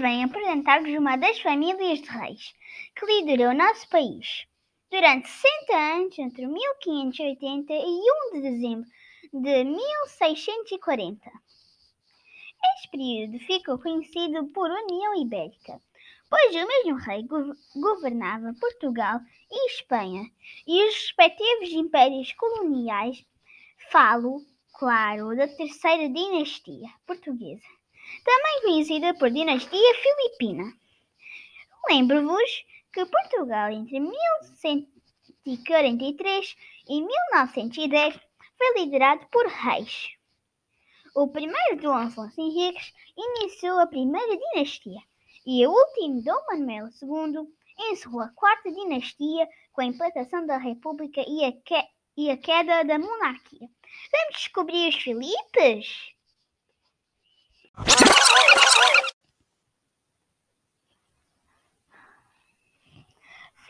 Bem, apresentar-vos uma das famílias de reis que liderou o nosso país durante 60 anos, entre 1580 e 1 de dezembro de 1640. Este período ficou conhecido por União Ibérica, pois o mesmo rei governava Portugal e Espanha e os respectivos impérios coloniais. Falo, claro, da terceira dinastia portuguesa, também conhecida por dinastia filipina. Lembro-vos que Portugal entre 1143 e 1910 foi liderado por reis. O primeiro Dom Afonso Henriques iniciou a primeira dinastia e o último Dom Manuel II encerrou a quarta dinastia com a implantação da República e a, que e a queda da monarquia. Vamos descobrir os Filipes?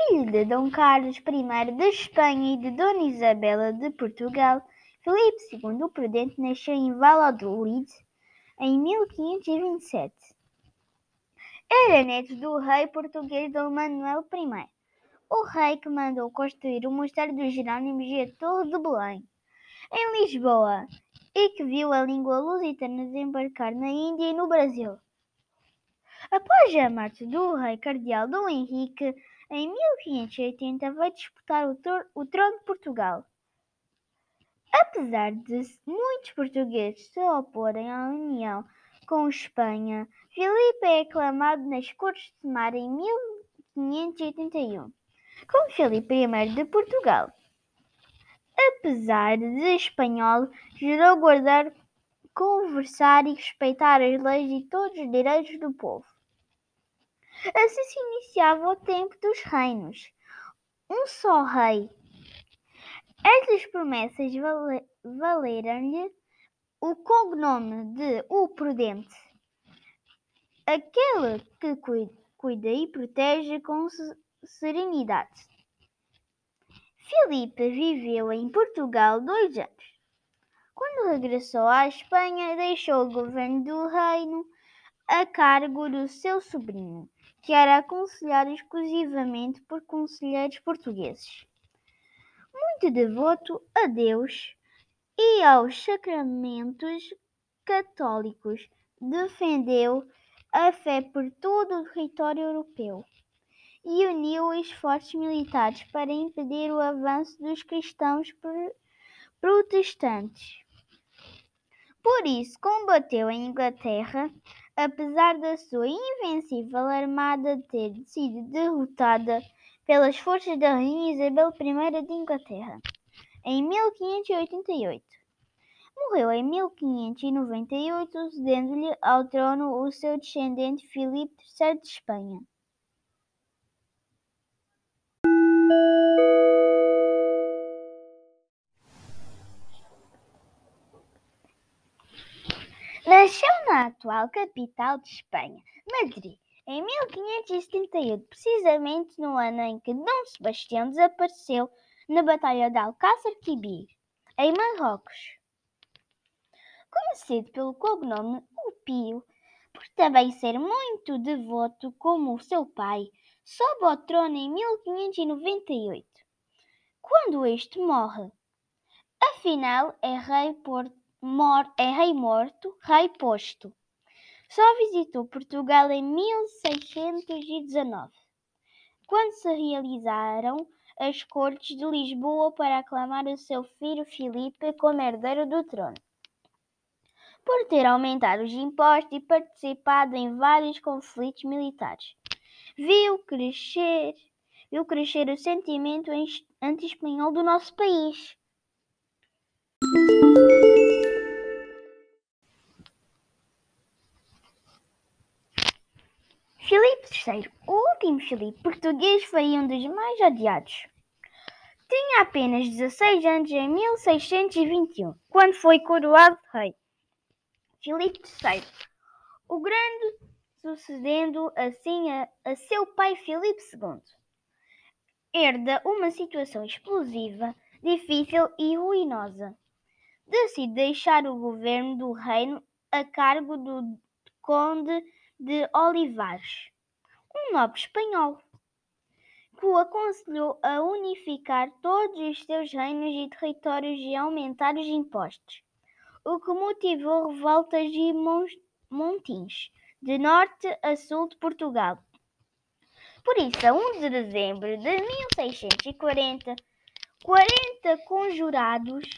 Filho de Dom Carlos I de Espanha e de Dona Isabela de Portugal, Filipe II o Prudente nasceu em Valladolid em 1527. Era neto do rei português Dom Manuel I, o rei que mandou construir o Mosteiro dos Jerônimos e a Torre de Belém, em Lisboa, e que viu a língua lusitana desembarcar na Índia e no Brasil. Após a morte do rei cardeal Dom Henrique, em 1580 vai disputar o, o trono de Portugal. Apesar de muitos portugueses se oporem à união com Espanha, Filipe é aclamado nas Cortes de Mar em 1581 como Filipe I de Portugal. Apesar de espanhol, jurou guardar, conversar e respeitar as leis e todos os direitos do povo. Assim se iniciava o tempo dos reinos. Um só rei estas promessas valeram-lhe o cognome de o Prudente, aquele que cuida e protege com serenidade. Filipe viveu em Portugal dois anos. Quando regressou à Espanha, deixou o governo do reino a cargo do seu sobrinho, que era aconselhado exclusivamente por conselheiros portugueses muito devoto a Deus e aos sacramentos católicos, defendeu a fé por todo o território europeu e uniu esforços militares para impedir o avanço dos cristãos protestantes. Por isso, combateu a Inglaterra, apesar da sua invencível armada ter sido derrotada pelas forças da Rainha Isabel I de Inglaterra, em 1588. Morreu em 1598, cedendo-lhe ao trono o seu descendente Filipe III de Espanha. Atual capital de Espanha, Madrid, em 1578, precisamente no ano em que Dom Sebastião desapareceu na Batalha de Alcácer Quibir, em Marrocos. Conhecido pelo cognome O Pio, por também ser muito devoto como o seu pai, sobe ao trono em 1598, quando este morre. Afinal, é rei, por, mor, é rei morto, rei posto. Só visitou Portugal em 1619, quando se realizaram as Cortes de Lisboa para aclamar o seu filho Filipe como herdeiro do trono. Por ter aumentado os impostos e participado em vários conflitos militares, viu crescer, viu crescer o sentimento anti-espanhol do nosso país. Filipe III, o último Filipe português, foi um dos mais odiados. Tinha apenas 16 anos em 1621, quando foi coroado rei. Filipe III, o Grande, sucedendo assim a, a seu pai Filipe II, herda uma situação explosiva, difícil e ruinosa. Decide deixar o governo do reino a cargo do conde de Olivares, um nobre espanhol, que o aconselhou a unificar todos os seus reinos e territórios e aumentar os impostos, o que motivou revoltas e montins de norte a sul de Portugal. Por isso, a 1 de dezembro de 1640, 40 conjurados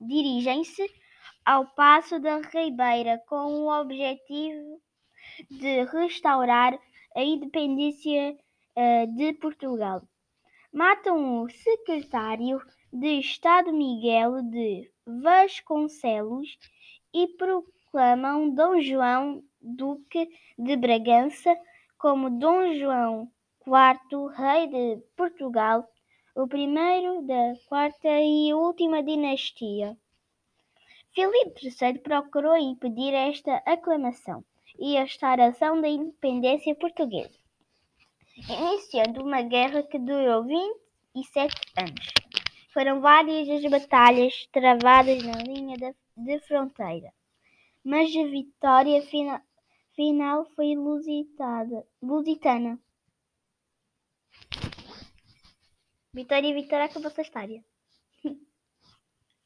dirigem-se ao Paço da Ribeira com o objetivo de restaurar a independência uh, de Portugal. Matam o secretário de Estado Miguel de Vasconcelos e proclamam Dom João Duque de Bragança como Dom João IV, rei de Portugal, o primeiro da quarta e última dinastia. Filipe III procurou impedir esta aclamação e a restauração da independência portuguesa, iniciando uma guerra que durou 27 anos. Foram várias as batalhas travadas na linha de fronteira, mas a vitória final, final foi lusitana. Vitória e vitória acabou essa história.